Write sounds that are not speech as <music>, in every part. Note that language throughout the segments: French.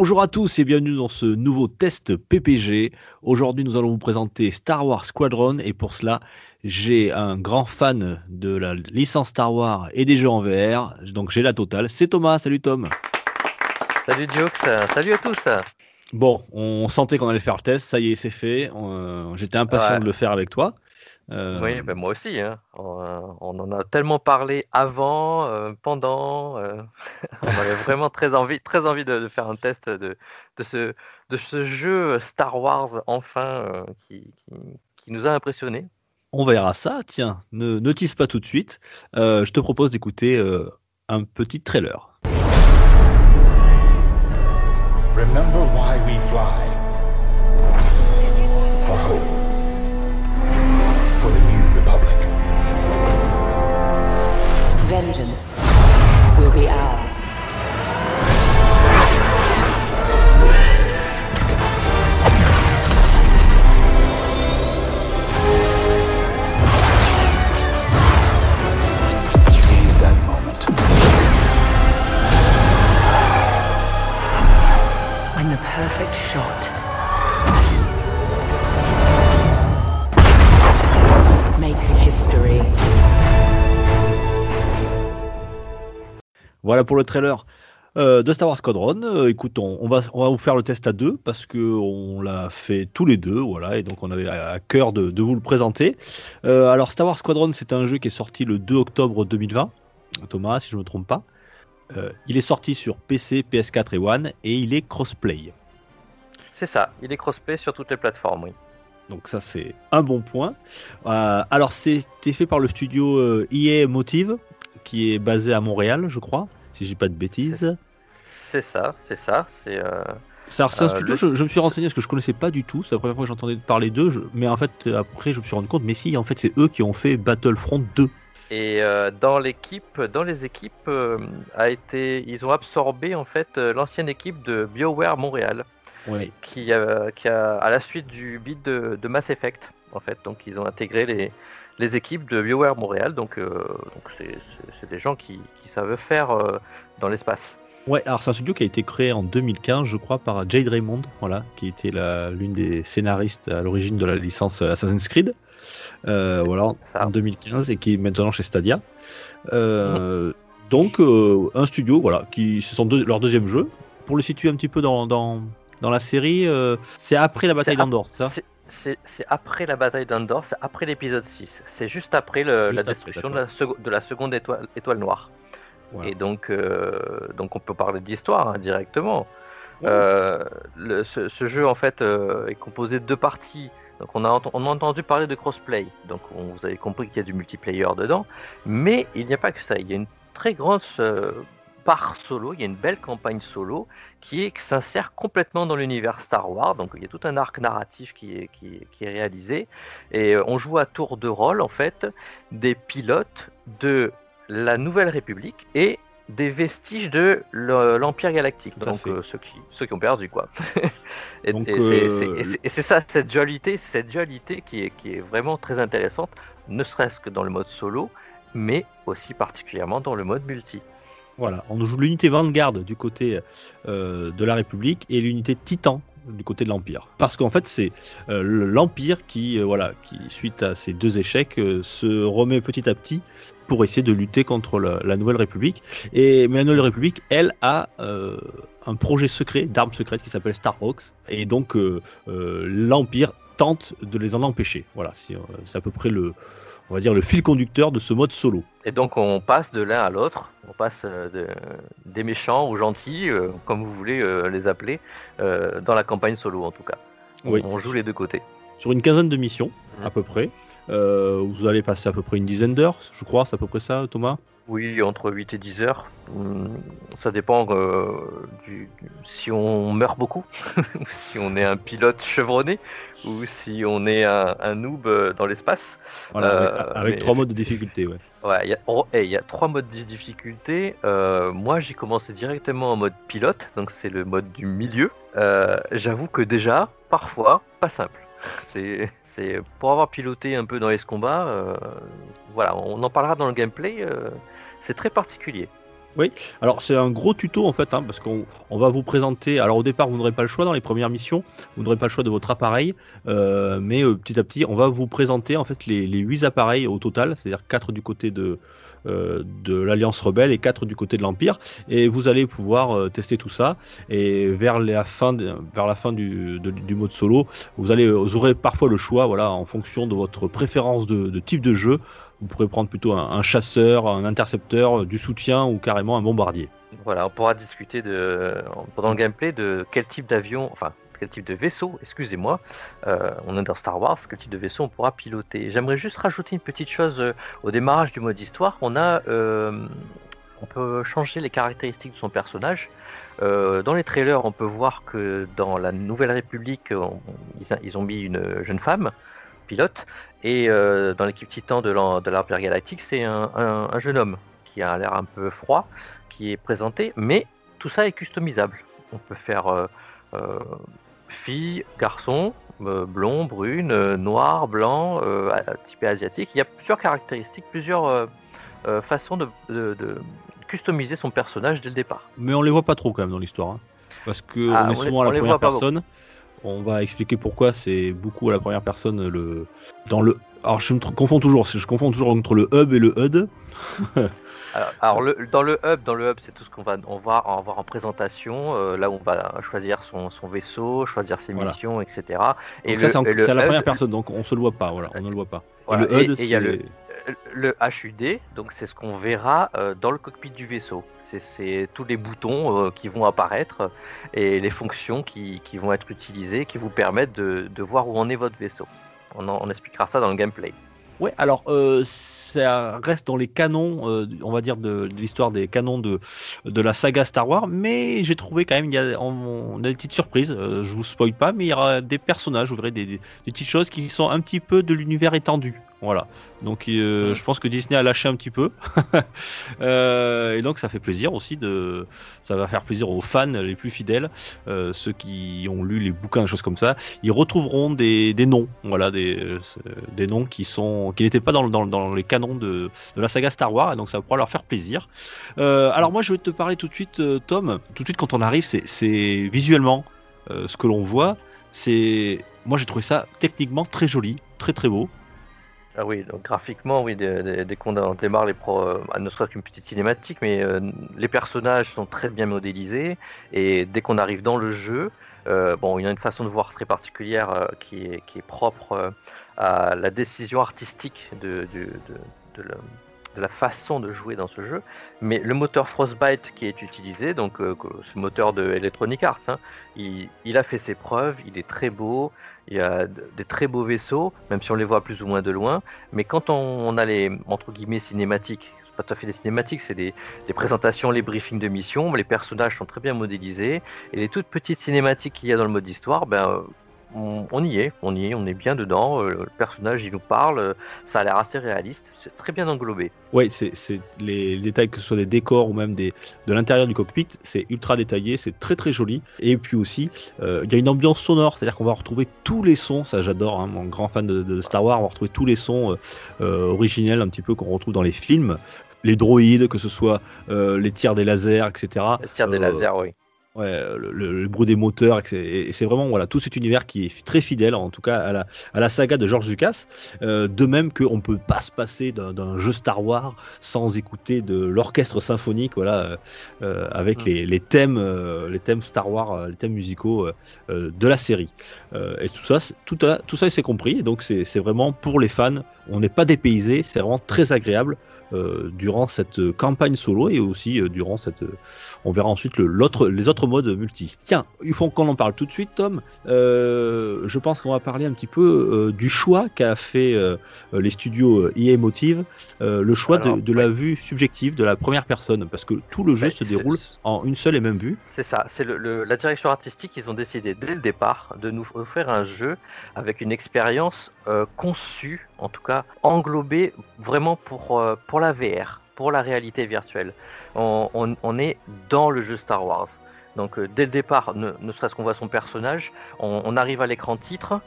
Bonjour à tous et bienvenue dans ce nouveau test PPG. Aujourd'hui, nous allons vous présenter Star Wars Squadron et pour cela, j'ai un grand fan de la licence Star Wars et des jeux en VR, donc j'ai la totale. C'est Thomas, salut Tom. Salut Jokes, salut à tous. Bon, on sentait qu'on allait faire le test, ça y est, c'est fait. Euh, J'étais impatient Ouais. de le faire avec toi. Euh, Oui, ben moi aussi. hein. On, euh, on en a tellement parlé avant, euh, pendant. euh, <laughs> on avait vraiment très envie, très envie de, de faire un test de, de, ce, de ce jeu Star Wars enfin euh, qui, qui, qui nous a impressionnés. On verra ça. Tiens, ne, ne tease pas tout de suite. Euh, je te propose d'écouter euh, un petit trailer. Remember why we fly. Vengeance will be ours. Voilà pour le trailer euh, de Star Wars Squadron. Euh, écoute, on, on va, on va vous faire le test à deux parce que on l'a fait tous les deux, voilà, et donc on avait à, cœur de, de vous le présenter. Euh, alors Star Wars Squadron, c'est un jeu qui est sorti le 2 octobre 2020. Thomas, si je ne me trompe pas. Euh, il est sorti sur PC, PS4 et One et il est crossplay. C'est ça, il est crossplay sur toutes les plateformes, oui. Donc ça c'est un bon point. Alors c'était fait par le studio EA Motive qui est basé à Montréal, je crois, si j'ai pas de bêtises. C'est ça, c'est ça, c'est euh, c'est un Euh, studio, le- je, je me suis renseigné parce que je connaissais pas du tout, c'est la première fois que j'entendais parler d'eux, je- mais en fait euh, après je me suis rendu compte, mais si en fait c'est eux qui ont fait Battlefront 2. Et euh, dans l'équipe, dans les équipes, euh, a été, ils ont absorbé en fait euh, l'ancienne équipe de BioWare Montréal, Ouais. qui, a- qui a, à la suite du bid de, de Mass Effect, en fait. Donc ils ont intégré les, les équipes de BioWare Montréal. Donc euh, c'est des gens qui, qui savent faire euh, dans l'espace. Ouais, alors c'est un studio qui a été créé en 2015, je crois, par Jade Raymond, voilà, qui était l'une des scénaristes à l'origine de la licence Assassin's Creed. Euh, voilà, ça. en 2015 et qui est maintenant chez Stadia. Donc un studio, voilà, qui c'est son deux- leur deuxième jeu. Pour le situer un petit peu dans, dans, dans la série, c'est après la bataille d'Andorre, ça? C'est- après la bataille d'Andorre, c'est après l'épisode 6. C'est juste après le- Juste la après, destruction de la, seco- de la seconde étoile, étoile noire. Voilà. Et donc, euh, donc on peut parler d'histoire hein, directement. Ouais. Euh, le- ce, ce jeu en fait euh, est composé de deux parties. Donc on a, ent- on a entendu parler de crossplay. Donc on- vous avez compris qu'il y a du multiplayer dedans. Mais il n'y a pas que ça. Il y a une très grande part solo. Il y a une belle campagne solo qui, est, qui s'insère complètement dans l'univers Star Wars. Donc il y a tout un arc narratif qui est, qui est- qui est réalisé. Et euh, on joue à tour de rôle en fait des pilotes de la Nouvelle République et des vestiges de le- l'Empire Galactique, donc euh, ceux, qui, ceux qui ont perdu quoi. <laughs> et et euh, c'est- et c'est- ça, cette dualité, cette dualité qui est, qui est vraiment très intéressante, ne serait-ce que dans le mode solo, mais aussi particulièrement dans le mode multi. Voilà, on joue l'unité Vanguard du côté euh, de la République et l'unité Titan du côté de l'Empire. Parce qu'en fait, c'est euh, l'Empire qui, euh, voilà, qui, suite à ces deux échecs, se remet petit à petit pour essayer de lutter contre la, Nouvelle République. Et, mais la Nouvelle République, elle, a un projet secret d'armes secrètes qui s'appelle Starhawks. Et donc, l'Empire tente de les en empêcher. Voilà, c'est à peu près le, on va dire, le fil conducteur de ce mode solo. Et donc on passe de l'un à l'autre, on passe euh, de- des méchants aux gentils, euh, comme vous voulez euh, les appeler, euh, dans la campagne solo en tout cas. On, Oui. on joue les deux côtés. sur une quinzaine de missions, Mhm. à peu près. Vous allez passer à peu près une dizaine d'heures, je crois, c'est à peu près ça, Thomas? Oui, entre 8 et 10 heures. Hum, Ça dépend euh, du, si on meurt beaucoup, <laughs> ou si on est un pilote chevronné, ou si on est un, un noob euh, dans l'espace. Voilà, Euh, avec, avec mais trois modes de difficulté, ouais. Ouais, il y, a- oh, hey, il y a trois modes de difficulté. Euh, moi, j'ai commencé directement en mode pilote, donc c'est le mode du milieu. Euh, J'avoue que déjà, parfois, pas simple. <laughs> C'est, pour avoir piloté un peu dans les combats. euh, voilà, on en parlera dans le gameplay. euh, c'est très particulier. Alors c'est un gros tuto en fait, hein, parce qu'on on va vous présenter. Alors au départ, vous n'aurez pas le choix dans les premières missions, vous n'aurez pas le choix de votre appareil, euh, mais petit à petit, on va vous présenter en fait les, les 8 appareils au total, c'est-à-dire 4 du côté de, de l'Alliance Rebelle et 4 du côté de l'Empire, et vous allez pouvoir euh, tester tout ça. Et vers la fin, vers la fin du, de- du mode solo, vous allez, vous aurez parfois le choix, voilà, en fonction de votre préférence de, de type de jeu. Vous pourrez prendre plutôt un, un chasseur, un intercepteur, du soutien ou carrément un bombardier. Voilà, on pourra discuter de, pendant le gameplay de quel type d'avion, enfin quel type de vaisseau, excusez-moi, euh, on est dans Star Wars, quel type de vaisseau on pourra piloter. J'aimerais juste rajouter une petite chose euh, au démarrage du mode histoire. On a, euh, on peut changer les caractéristiques de son personnage. Dans les trailers, on peut voir que dans la Nouvelle République, ils, ont mis une jeune femme pilote, et dans l'équipe Titan de l'Em- de l'Empire Galactique, c'est un, un- un jeune homme qui a l'air un peu froid, qui est présenté, mais tout ça est customisable. On peut faire fille, garçon, euh, blond, brune, euh, noir, blanc, euh, typé asiatique. Il y a plusieurs caractéristiques, plusieurs euh, façons de, de- de customiser son personnage dès le départ. Mais on les voit pas trop quand même dans l'histoire. hein. Parce que Ah, on est on les- souvent à la première personne. On va expliquer pourquoi c'est beaucoup à la première personne le dans le. Alors je me confonds toujours, je confonds toujours entre le hub et le HUD. <laughs> Alors, alors, le- dans le hub, dans le hub, c'est tout ce qu'on va, on va en voir en présentation. euh, là, où on va choisir son, son vaisseau, choisir ses Voilà. missions, etc. Et Donc ça le- c'est le à la première personne, donc on se le voit pas, voilà, on ne le voit pas. Voilà, Et le HUD, et- et le- c'est- le HUD, donc c'est ce qu'on verra euh, dans le cockpit du vaisseau. C'est- C'est tous les boutons euh, qui vont apparaître et les fonctions qui, qui vont être utilisées, qui vous permettent de, de voir où en est votre vaisseau. On, en- on expliquera ça dans le gameplay. Ouais, alors euh, ça reste dans les canons, euh, on va dire de, l'histoire des canons de, de la saga Star Wars, mais j'ai trouvé quand même, il y a, on, a des petites surprises, euh, je vous spoil pas, mais il y aura des personnages, vous verrez des- des petites choses qui sont un petit peu de l'univers étendu. Voilà. Donc euh, je pense que Disney a lâché un petit peu. <laughs> Euh, et donc ça fait plaisir aussi de. Ça va faire plaisir aux fans les plus fidèles, euh, ceux qui ont lu les bouquins, des choses comme ça. Ils retrouveront des, des noms, voilà, des, des noms qui sont qui n'étaient pas dans, dans, dans les canons de, de la saga Star Wars, et donc ça pourra leur faire plaisir. Alors moi je vais te parler tout de suite, Tom. Tout de suite quand on arrive, c'est- c'est visuellement ce que l'on voit. C'est moi j'ai trouvé ça techniquement très joli, très très beau. Ah oui, graphiquement, oui, dès, qu'on démarre les pro, euh, ne serait-ce qu'une petite cinématique, mais euh, les personnages sont très bien modélisés et dès qu'on arrive dans le jeu, euh, il y a une façon de voir très particulière qui, est, propre à la décision artistique de, la façon de jouer dans ce jeu, mais le moteur Frostbite qui est utilisé, donc ce moteur de Electronic Arts, hein, il a fait ses preuves, il est très beau, il y a des très beaux vaisseaux, même si on les voit plus ou moins de loin. Mais quand on, a les entre guillemets cinématiques, c'est pas tout à fait des cinématiques, c'est des, présentations, les briefings de mission, les personnages sont très bien modélisés et les toutes petites cinématiques qu'il y a dans le mode histoire, ben on, on y est, on y est, on est bien dedans. euh, le personnage il nous parle, euh, ça a l'air assez réaliste, c'est très bien englobé. Ouais, c'est les détails, que ce soit des décors ou même des, de l'intérieur du cockpit, c'est ultra détaillé, c'est très très joli. Et puis aussi, euh, il y a une ambiance sonore, c'est-à-dire qu'on va retrouver tous les sons, ça j'adore, hein, mon grand fan de, de Star Wars, on va retrouver tous les sons euh, euh, originels un petit peu qu'on retrouve dans les films. Les droïdes, que ce soit les tirs des lasers, etc. Le tir des lasers, oui. Ouais, le, le- le bruit des moteurs, et c'est- vraiment voilà tout cet univers qui est très fidèle, en tout cas à la, à la saga de George Lucas. Euh, de même qu'on ne peut pas se passer d'un- jeu Star Wars sans écouter de l'orchestre symphonique, voilà, euh, euh, avec les, les thèmes, euh, les thèmes Star Wars, les thèmes musicaux de la série. Et tout ça, tout, à- tout ça, c'est compris. Donc c'est c'est vraiment pour les fans. On n'est pas dépaysé, c'est vraiment très agréable. euh, durant cette campagne solo et aussi euh, durant cette. euh, on verra ensuite le- les autres modes multi. Tiens, il faut qu'on en parle tout de suite, Tom. Euh, je pense qu'on va parler un petit peu euh, du choix qu'a fait euh, les studios euh, EA Motive, le choix Alors, de, de la vue subjective de la première personne, parce que tout le jeu Ouais, se déroule en une seule et même vue. C'est ça, c'est le, le- la direction artistique, ils ont décidé dès le départ de nous offrir un jeu avec une expérience conçue, en tout cas englobée vraiment pour, pour la VR, pour la réalité virtuelle. On, est dans le jeu Star Wars. Donc euh, dès le départ, ne, serait-ce qu'on voit son personnage, on, arrive à l'écran titre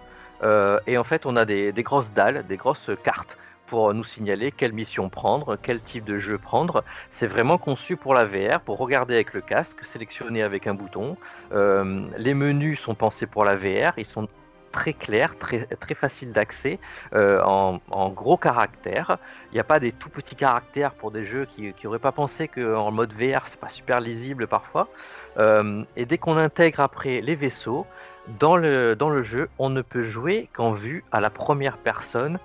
euh, et en fait on a des, des grosses dalles, des grosses cartes pour nous signaler quelle mission prendre, quel type de jeu prendre. C'est vraiment conçu pour la VR, pour regarder avec le casque, sélectionner avec un bouton. Euh, les menus sont pensés pour la VR, ils sont très clairs, très, très faciles d'accès, euh, en, en gros caractères. Il n'y a pas des tout petits caractères pour des jeux qui n'auraient pas pensé qu'en mode VR, c'est pas super lisible parfois. Euh, et dès qu'on intègre après les vaisseaux, dans le, dans le jeu, on ne peut jouer qu'en vue à la première personne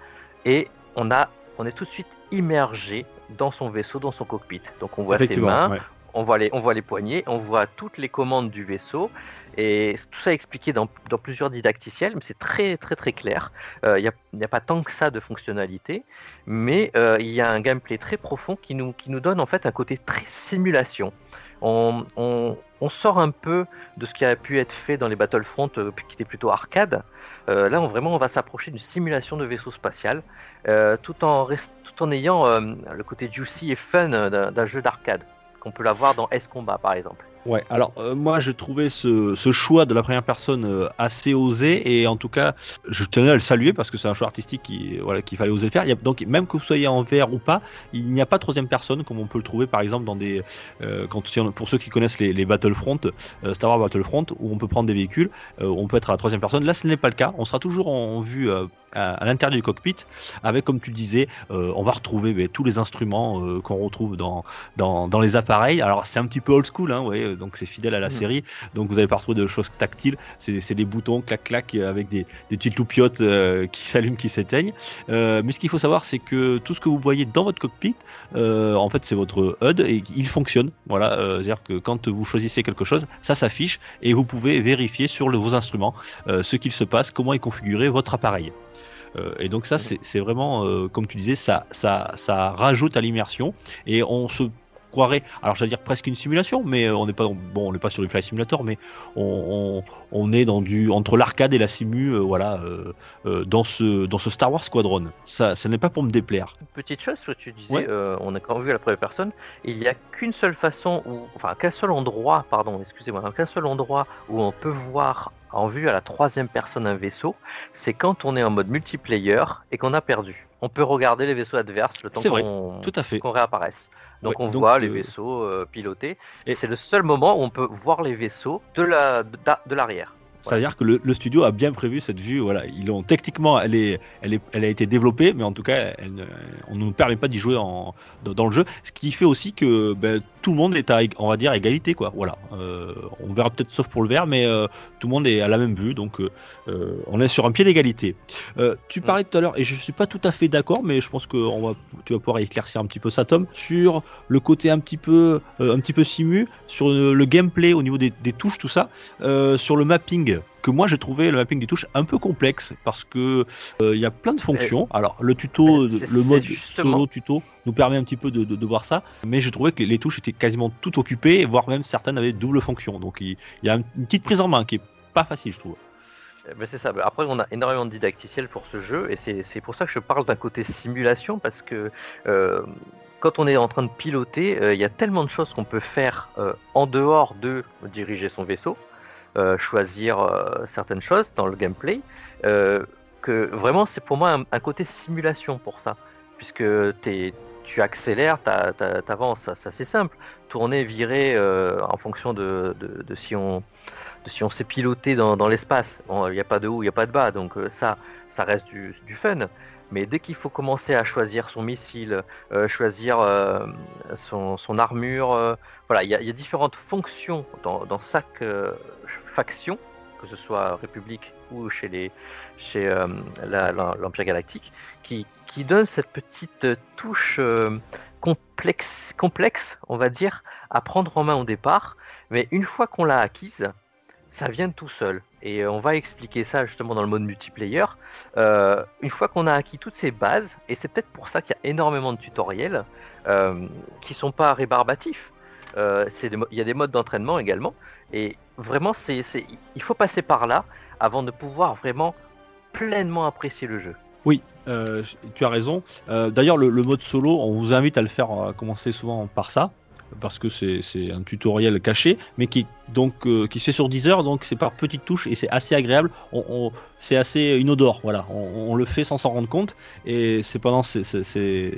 et on, a, on est tout de suite immergé dans son vaisseau, dans son cockpit. Donc on voit ses mains, ouais. on voit, les, on voit les poignées, on voit toutes les commandes du vaisseau. Et tout ça est expliqué dans, plusieurs didacticiels, mais c'est très très très clair. Euh, Il n'y a, pas tant que ça de fonctionnalité, mais euh, il y a un gameplay très profond qui nous, qui nous donne en fait un côté très simulation. On, sort un peu de ce qui a pu être fait dans les Battlefront, euh, qui était plutôt arcade. Euh, là, vraiment, on va s'approcher d'une simulation de vaisseau spatial, euh, tout, en tout en ayant euh, le côté juicy et fun euh, d'un jeu d'arcade, qu'on peut l'avoir dans S-Combat par exemple. Ouais, alors euh, moi j'ai trouvé ce, choix de la première personne euh, assez osé et en tout cas je tenais à le saluer parce que c'est un choix artistique qui voilà qu'il fallait oser faire. Donc même que vous soyez en VR ou pas, il n'y a pas de troisième personne comme on peut le trouver par exemple dans des euh, quand pour ceux qui connaissent les, Battlefront, euh, Star Wars Battlefront où on peut prendre des véhicules, euh, on peut être à la troisième personne. Là ce n'est pas le cas, on sera toujours en, vue euh, à, l'intérieur du cockpit avec comme tu disais, euh, on va retrouver tous les instruments euh, qu'on retrouve dans dans, dans les appareils. Alors c'est un petit peu old school, hein, ouais, donc c'est fidèle à la Mhm. série. Donc vous n'allez pas retrouver de choses tactiles. C'est des boutons clac clac euh, avec des, des petites loupiottes euh, qui <laughs> s'allument, qui s'éteignent. Euh, mais ce qu'il faut savoir, c'est que tout ce que vous voyez dans votre cockpit, euh, en fait, c'est votre HUD et il fonctionne. Voilà, c'est-à-dire que quand vous choisissez quelque chose, ça s'affiche et vous pouvez vérifier sur le- vos instruments ce qu'il se passe, comment est configuré votre appareil. Et donc ça, c'est c'est vraiment, euh, comme tu disais, ça, ça, ça rajoute à l'immersion et on se croirait, alors j'allais dire presque une simulation, mais euh, on n'est pas, bon, on n'est pas sur du Flight Simulator, mais on, on, on est dans du entre l'arcade et la simu, euh, voilà, euh, dans ce dans ce Star Wars Squadron. Ça, ça n'est pas pour me déplaire. Petite chose que tu disais, Ouais. on a quand même vu à la première personne, il n'y a qu'une seule façon, où, enfin qu'un seul endroit, pardon, excusez-moi, qu'un seul endroit où on peut voir en vue à la troisième personne un vaisseau, c'est quand on est en mode multiplayer et qu'on a perdu. On peut regarder les vaisseaux adverses le temps qu'on réapparaisse. Donc Ouais, on donc, voit les euh, vaisseaux euh, pilotés, et- et c'est le seul moment où on peut voir les vaisseaux de la de, de l'arrière. C'est-à-dire que le, le studio a bien prévu cette vue. Voilà, ils ont techniquement, elle est, elle est, elle a été développée, mais en tout cas, elle ne- on ne nous permet pas d'y jouer en, dans, dans le jeu. Ce qui fait aussi que ben, tout le monde est à, on va dire, égalité, quoi. Voilà, Euh, on verra peut-être sauf pour le vert, mais euh, tout le monde est à la même vue, donc euh, on est sur un pied d'égalité. Tu parlais tout à l'heure, et je suis pas tout à fait d'accord, mais je pense que on va, tu vas pouvoir éclaircir un petit peu ça, Tom, sur le côté un petit peu, un petit peu simu, sur le, gameplay au niveau des, des touches, tout ça, sur le mapping. Que moi j'ai trouvé le mapping des touches un peu complexe parce que euh, il y a plein de fonctions. Alors le tuto, le mode solo tuto nous permet un petit peu de, de, de voir ça, mais j'ai trouvé que les, touches étaient quasiment toutes occupées, voire même certaines avaient double fonction. Donc il, y a une petite prise en main qui est pas facile, je trouve. Eh ben, c'est ça. Après, on a énormément de didacticiels pour ce jeu, et c'est pour ça que je parle d'un côté simulation, parce que euh, quand on est en train de piloter, euh, il y a tellement de choses qu'on peut faire euh, en dehors de diriger son vaisseau, choisir euh, certaines choses dans le gameplay, euh, que vraiment, c'est pour moi un, côté simulation pour ça, puisque t'es- tu accélères, t'a- t'avances, ça, ça, c'est simple. Tourner, virer euh, en fonction de, de- si on si on s'est piloté dans, dans l'espace. Bon, Il n'y a pas de haut, il n'y a pas de bas, donc euh, ça, ça reste du, fun. Mais dès qu'il faut commencer à choisir son missile, euh, choisir euh, son, son armure, euh, voilà, il y, a- il y a différentes fonctions dans, dans chaque euh, faction que ce soit République ou chez les chez euh, l'Empire Galactique, qui, qui donne cette petite touche euh, complexe, complexe, on va dire, à prendre en main au départ. Mais une fois qu'on l'a acquise, ça vient de tout seul. Et euh, on va expliquer ça justement dans le mode multiplayer. Une fois qu'on a acquis toutes ces bases, et c'est peut-être pour ça qu'il y a énormément de tutoriels euh, qui sont pas rébarbatifs. Euh, il y a des modes d'entraînement également. Et vraiment, c'est, il faut passer par là avant de pouvoir vraiment pleinement apprécier le jeu. Oui, euh, tu as raison. Euh, D'ailleurs, le, mode solo, on vous invite à le faire, à commencer souvent par ça, parce que c'est c'est un tutoriel caché, mais qui donc euh, qui se fait sur 10 heures, donc c'est par petites touches et c'est assez agréable. On, on- c'est assez inodore, voilà. On, on le fait sans s'en rendre compte et c'est pendant ces, ces-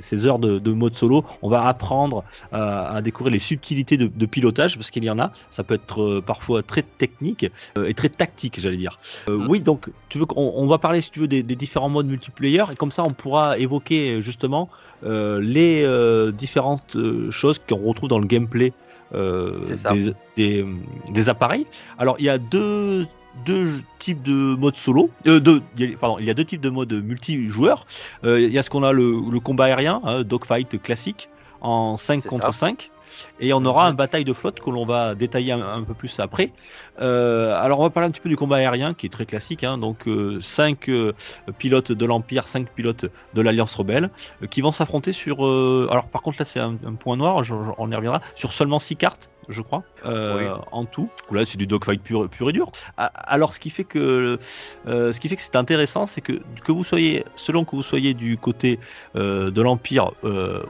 ces- heures de, de mode solo, on va apprendre à, à découvrir les subtilités de, de pilotage, parce qu'il y en a. Ça peut être euh, parfois très technique euh, et très tactique, j'allais dire. Euh, Mm. Oui, donc tu veux qu'on on va parler, si tu veux, des, des différents modes multiplayer et comme ça on pourra évoquer justement euh, les euh, différentes choses qu'on retrouve dans le gameplay euh, des, des, des appareils. Alors il y a deux, deux types de modes solo. Euh, deux, il y a- pardon, il y a deux types de modes multijoueurs. Euh, il y a ce qu'on a le, le combat aérien, hein, dogfight classique en 5 C'est contre ça. 5. Et on aura un bataille de flotte que l'on va détailler un, un peu plus après. Euh, alors on va parler un petit peu du combat aérien qui est très classique. hein. donc 5 pilotes de l'Empire, 5 pilotes de l'Alliance rebelle qui vont s'affronter sur... alors par contre là c'est un, un point noir, je- je- on y reviendra, sur seulement 6 cartes je crois, euh, en tout. Là c'est du dogfight pur, pur et dur. Alors ce qui fait que, euh, ce qui fait que c'est intéressant, c'est que que vous soyez, selon que vous soyez du côté euh, de l'Empire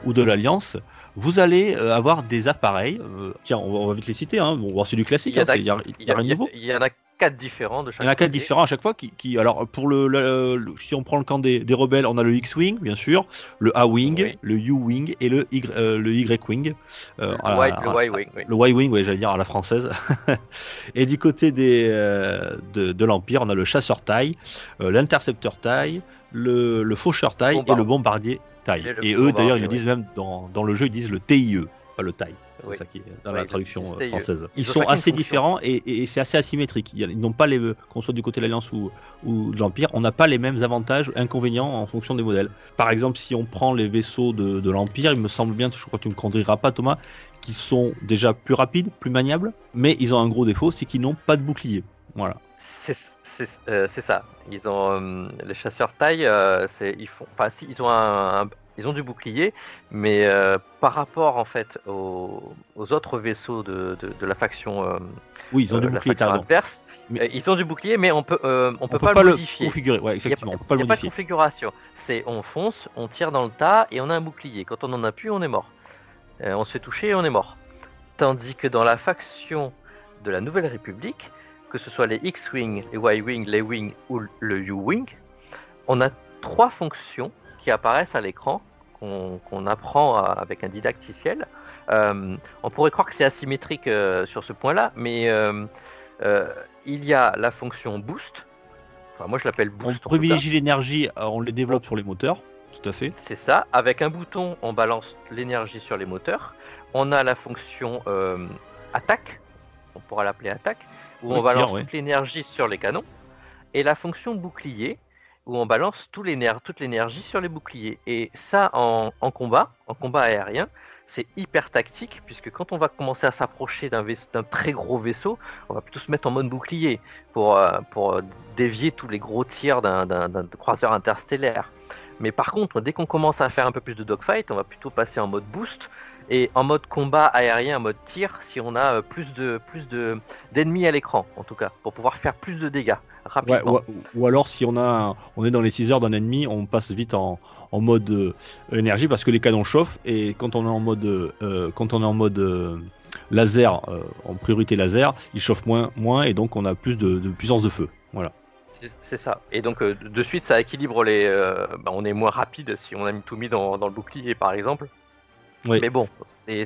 ou de l'Alliance, vous allez avoir des appareils. tiens, on va, on va vite les citer. Hein. Bon, c'est du classique. Il y en hein, Il y Il y y, y en a quatre différents de chaque Il y en a quatre différents à chaque fois. Qui, qui- alors pour le, le- le- si on prend le camp des, des rebelles, on a le X-wing bien sûr, le A-wing, Oui. le U-wing et le Y, euh, le Y-wing. euh, Le Y- Y-Wing, oui. le ouais, j'allais dire à la française. <laughs> et du côté des, euh, de, de l'Empire, on a le chasseur taille, euh, l'intercepteur taille, le, le faucheur taille et le bombardier taille. Et eux, d'ailleurs, ils le disent même dans, dans le jeu, ils disent le TIE, pas le taille. C'est Oui. ça qui est dans la traduction euh, française. Ils, Ils ont sont assez différents et, et- et c'est assez asymétrique. Ils n'ont pas les, qu'on soit du côté de l'Alliance ou, ou de l'Empire, on n'a pas les mêmes avantages, inconvénients en fonction des modèles. Par exemple, si on prend les vaisseaux de, de l'Empire, il me semble bien, je crois que tu me contrediras pas, Thomas, qui sont déjà plus rapides, plus maniables, mais ils ont un gros défaut, c'est qu'ils n'ont pas de bouclier. Voilà. C'est euh, ça. Ils ont euh, les chasseurs taille, euh, c'est ils font, enfin si ils ont un, un- ils ont du bouclier, mais euh, par rapport en fait aux, aux autres vaisseaux de, de, de la faction, euh, Oui, ils ont euh, du la bouclier, adverse, Mais- euh, ils ont du bouclier, mais on peut euh, on, On peut peut pas, pas le modifier. configurer, ouais, Il n'y a, pas- on peut pas il y le a pas de configuration. C'est on fonce, on tire dans le tas et on a un bouclier. Quand on en a plus, on est mort. Euh, on se fait toucher et on est mort. Tandis que dans la faction de la Nouvelle République, que ce soit les X-Wing, les Y-Wing, les Wing ou le U-Wing, on a trois fonctions qui apparaissent à l'écran, qu'on apprend à- avec un didacticiel. Euh, on pourrait croire que c'est asymétrique euh, sur ce point-là, mais euh, il y a la fonction boost. Enfin, moi je l'appelle On boost. cas. privilégie l'énergie, on les développe sur les moteurs, tout à fait. C'est ça. Avec un bouton, on balance l'énergie sur les moteurs. On a la fonction attaque, on pourra l'appeler attaque, où on balance tir, ouais. toute l'énergie sur les canons. Et la fonction bouclier, où on balance toute l'énergie sur les boucliers. Et ça, en, combat, en combat aérien, c'est hyper tactique, puisque quand on va commencer à s'approcher d'un très gros vaisseau, on va plutôt se mettre en mode bouclier pour, euh, euh, dévier tous les gros tirs d'un croiseur interstellaire. Mais par contre, dès qu'on commence à faire un peu plus de dogfight, on va plutôt passer en mode boost et en mode combat aérien, en mode tir, si on a euh, plus de plus de d'ennemis à l'écran, en tout cas, pour pouvoir faire plus de dégâts Ouais, ou, ou alors si on a on est dans les 6 heures d'un ennemi, on passe vite en, en mode euh, énergie parce que les canons chauffent et quand on est en mode euh, quand on est en mode euh, laser euh, en priorité laser, il chauffe moins moins et donc on a plus de, de puissance de feu. Voilà. C'est- ça. Et donc de suite, ça équilibre les. euh, bah, on est moins rapide si on a mis tout mis dans, dans le bouclier, par exemple. Oui. Mais bon,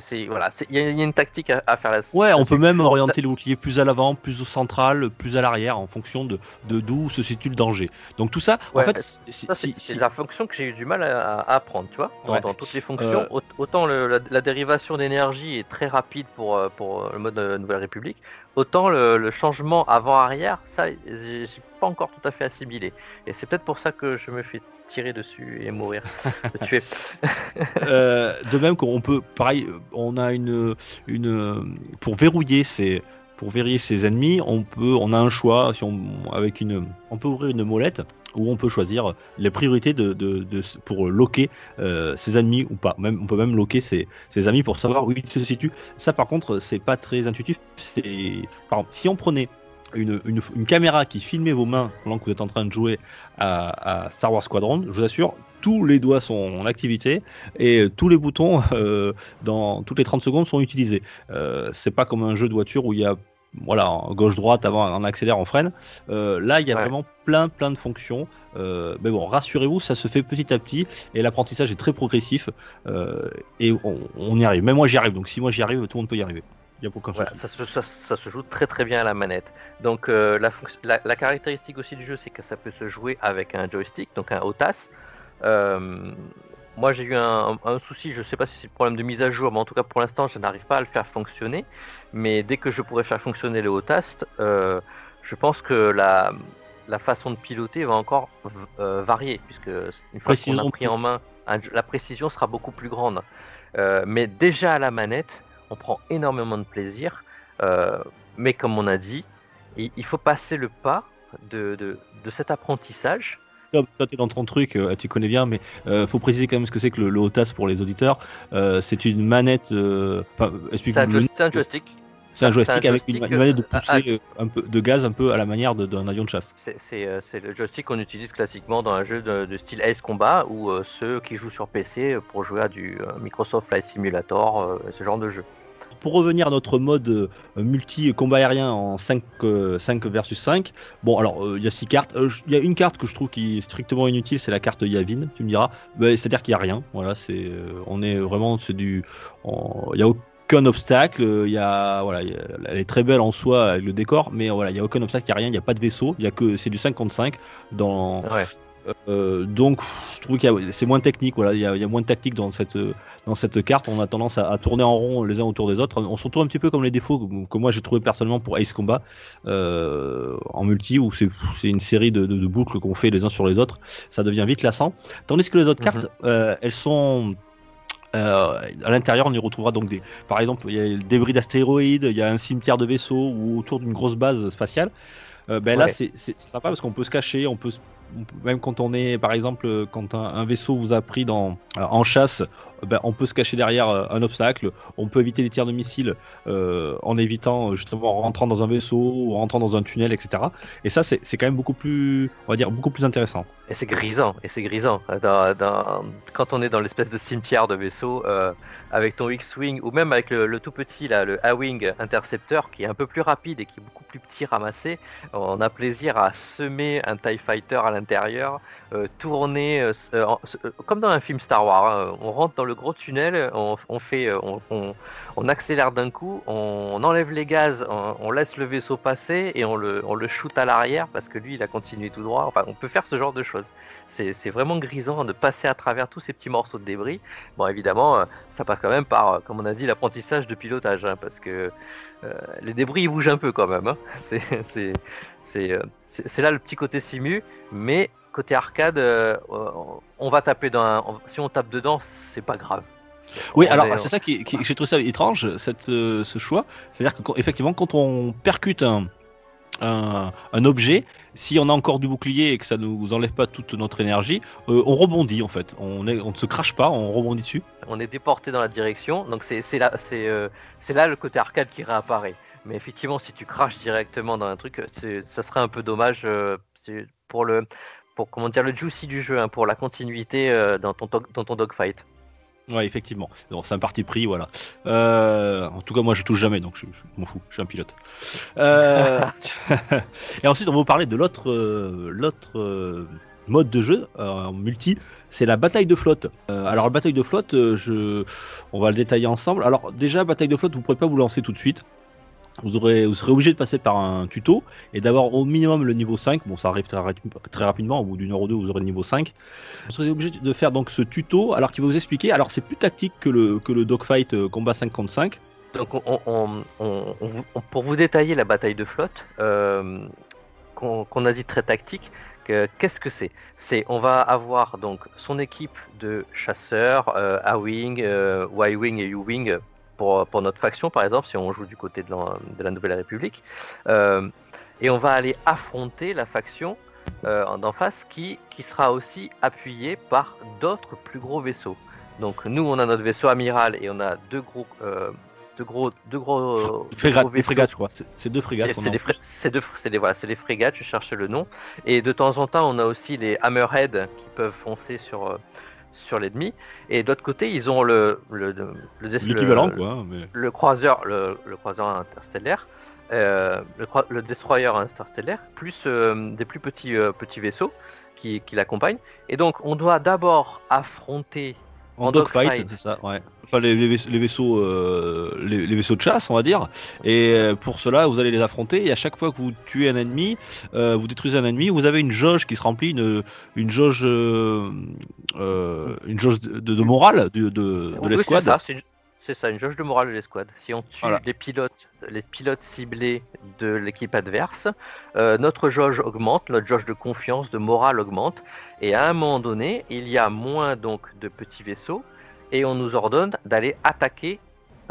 c'est voilà, il y, a il y a une tactique à, à faire là. Ouais, on peut même orienter le bouclier plus à l'avant, plus au central, plus à l'arrière, en fonction de de d'où se situe le danger. Donc tout ça, en fait, c'est- la fonction que j'ai eu du mal à, à apprendre, tu vois, dans, Ouais. dans toutes les fonctions. Euh, Aut- Autant le- la, la dérivation d'énergie est très rapide pour, euh, pour le mode euh, Nouvelle République, autant le, le changement avant-arrière, ça, j'ai j'ai pas encore tout à fait assimilé. Et c'est peut-être pour ça que je me fais tirer dessus et mourir, <laughs> tuer. Euh, de même qu'on peut, pareil, on a une, une, pour verrouiller ces, pour verrouiller ses ennemis, on peut, on a un choix, si on, avec une, on peut ouvrir une molette où on peut choisir les priorités de, pour loquer euh, ses ennemis ou pas. Même, on peut même loquer ses, amis pour savoir où ils se situent. Ça, par contre, c'est pas très intuitif. Par si on prenait une, caméra qui filmait vos mains pendant que vous êtes en train de jouer à, Star Wars Squadron, je vous assure, tous les doigts sont en activité et tous les boutons euh, dans toutes les 30 secondes sont utilisés. Euh, c'est pas comme un jeu de voiture où il y a voilà, gauche droite avant on accélère on freine. Euh, là, il y a Ouais. vraiment plein plein de fonctions. Euh, mais bon, rassurez-vous, ça se fait petit à petit et l'apprentissage est très progressif euh, et on, on y arrive. Même moi j'y arrive. Donc si moi j'y arrive, tout le monde peut y arriver. Il y a Voilà, ça, se, ça- ça se joue très très bien à la manette. Donc la, la caractéristique aussi du jeu, c'est que ça peut se jouer avec un joystick, donc un OTAS. Moi j'ai eu un, un souci, je sais pas si c'est le problème de mise à jour, mais en tout cas pour l'instant je n'arrive pas à le faire fonctionner. Mais dès que je pourrai faire fonctionner le OTAS, euh, je pense que la, la façon de piloter va encore euh, varier, puisque une fois qu'on a pris en main, la précision sera beaucoup plus grande. Euh, mais déjà à la manette, on prend énormément de plaisir. Euh, mais comme on a dit, il, il faut passer le pas de, de, de cet apprentissage. Tom, toi, t'es dans ton truc, euh, tu connais bien, mais euh, faut préciser quand même ce que c'est que le, le HOTAS pour les auditeurs. Euh, c'est une manette. euh, C'est un, le un joystick. C'est un joystick avec une, manette de poussée euh, un peu de gaz un peu à la manière de- d'un avion de chasse. C'est le joystick qu'on utilise classiquement dans un jeu de, de style Ace Combat ou euh, ceux qui jouent sur PC pour jouer à du euh, Microsoft Flight Simulator, euh, ce genre de jeu. Pour revenir à notre mode euh, multi combat aérien en 5, euh, 5 versus 5, bon alors euh, il y a 6 cartes. Euh, Il y a une carte que je trouve qui est strictement inutile, c'est la carte Yavin, tu me diras. Ben, C'est-à-dire qu'il n'y a rien. Voilà, c'est euh, on est vraiment du il y a aucun obstacle, euh, il y a voilà, elle est très belle en soi avec le décor, mais voilà, il y a aucun obstacle, il y a rien, il n'y a pas de vaisseau, il y a que c'est du 5 contre 5 dans. Euh, donc, je trouve a- c'est moins technique. Voilà, il y, a, il y a moins de tactique dans cette dans cette carte. On a tendance à, à tourner en rond les uns autour des autres. On se retrouve un petit peu comme les défauts que, que moi j'ai trouvé personnellement pour Ace Combat euh, en multi, où c'est une série de, de- de boucles qu'on fait les uns sur les autres. Ça devient vite lassant. Tandis que les autres Mhm. cartes, euh, elles sont euh, à l'intérieur, on y retrouvera donc des, par exemple, il y a le débris d'astéroïdes, il y a un cimetière de vaisseaux ou autour d'une grosse base spatiale. Euh, ben là, Ouais. c'est c'est sympa parce qu'on peut se cacher, on peut, se- on peut- même quand on est, par exemple, quand un, vaisseau vous a pris euh, en chasse, euh, ben, on peut se cacher derrière euh, un obstacle, on peut éviter les tirs de missiles en évitant justement en rentrant dans un vaisseau ou en rentrant dans un tunnel, etc. Et ça, c'est quand même beaucoup plus, on va dire, beaucoup plus intéressant. Et c'est grisant, et c'est grisant. Quand on est dans l'espèce de cimetière de vaisseau, avec ton X-Wing, ou même avec le, tout petit, là, le A-Wing Interceptor, qui est un peu plus rapide et qui est beaucoup plus petit ramassé, on a plaisir à semer un TIE Fighter à l'intérieur, euh, tourner, euh, euh, comme dans un film Star Wars, hein. on rentre dans le gros tunnel, on, fait, on, accélère d'un coup, on, enlève les gaz, on, laisse le vaisseau passer et on le, on le shoot à l'arrière parce que lui il a continué tout droit. Enfin, on peut faire ce genre de choses. C'est vraiment grisant de passer à travers tous ces petits morceaux de débris. Bon, évidemment, ça passe quand même par, euh, comme on a dit, l'apprentissage de pilotage hein, parce que euh, les débris ils bougent un peu quand même. hein. <laughs> C'est c'est- c'est, euh, c'est- là le petit côté simu, mais côté arcade, euh, on va taper dans un- si on tape dedans, c'est pas grave. Oui, On alors est- c'est ça qui, qui- j'ai trouvé ça étrange, cette, euh, ce choix. C'est-à-dire que quand- effectivement, quand on percute un, un, objet, si on a encore du bouclier et que ça ne nous enlève pas toute notre énergie, euh, on rebondit en fait. On, ne se crache pas, on rebondit dessus. on est déporté dans la direction. Donc c'est là, euh, là le côté arcade qui réapparaît. Mais effectivement, si tu craches directement dans un truc, ça serait un peu dommage euh, pour le pour comment dire le juicy du jeu, hein, pour la continuité dans ton dans ton dogfight. Ouais, effectivement. C'est un parti pris, voilà. Euh, en tout cas, moi, je touche jamais, donc je, m'en fous. Je suis un pilote. Euh, <laughs> et ensuite, on va vous parler de l'autre, euh, mode de jeu en multi, c'est la bataille de flotte. Alors la bataille de flotte, je... on va le détailler ensemble. Alors déjà, bataille de flotte, vous ne pourrez pas vous lancer tout de suite. Vous, aurez, vous serez obligé de passer par un tuto et d'avoir au minimum le niveau 5. Bon, ça arrive très, très rapidement, au bout d'une heure ou deux, vous aurez le niveau 5. Vous serez obligé de faire donc ce tuto, alors qu'il va vous expliquer. Alors, c'est plus tactique que le, que le dogfight euh, combat 5 contre 5. Donc, on- pour vous détailler la bataille de flotte, euh, qu'on a dit très tactique, que- qu'est-ce que c'est? C'est on va avoir donc son équipe de chasseurs, euh, A-Wing, Y-Wing et U-Wing pour, pour notre faction, par exemple, si on joue du côté de la, de la Nouvelle République. Euh, et on va aller affronter la faction euh, en- d'en face qui, qui sera aussi appuyée par d'autres plus gros vaisseaux. Donc nous, on a notre vaisseau amiral et on a deux gros, euh, deux gros, deux gros, des vaisseaux. frégates, je crois. C'est- deux frégates. C'est des, fré- des- voilà, des frégates, je cherchais le nom. Et de temps en temps, on a aussi les Hammerhead qui peuvent foncer sur, euh, sur l'ennemi. Et d'autre côté, ils ont le, le, le, le- L'équivalent, le- quoi. hein, mais... le croiseur, le, le croiseur interstellaire, euh, le, destroyer interstellaire, plus euh, des plus petits, euh, petits vaisseaux qui, qui l'accompagnent. Et donc, on doit d'abord affronter En En dogfight, c'est ça, ouais. Enfin, les, les vaisse- les vaisseaux, euh, les, les vaisseaux de chasse, on va dire. Et euh, pour cela, vous allez les affronter. Et à chaque fois que vous tuez un ennemi, euh, vous détruisez un ennemi, vous avez une jauge qui se remplit, une, une jauge, une jauge de, de- de morale de, de, de l'escouade. C'est ça, une- jauge de morale de l'escouade. Si on tue Voilà. les pilotes, les pilotes ciblés de l'équipe adverse, euh, notre jauge augmente, notre jauge de confiance, de morale augmente, et à un moment donné, il y a moins donc de petits vaisseaux, et on nous ordonne d'aller attaquer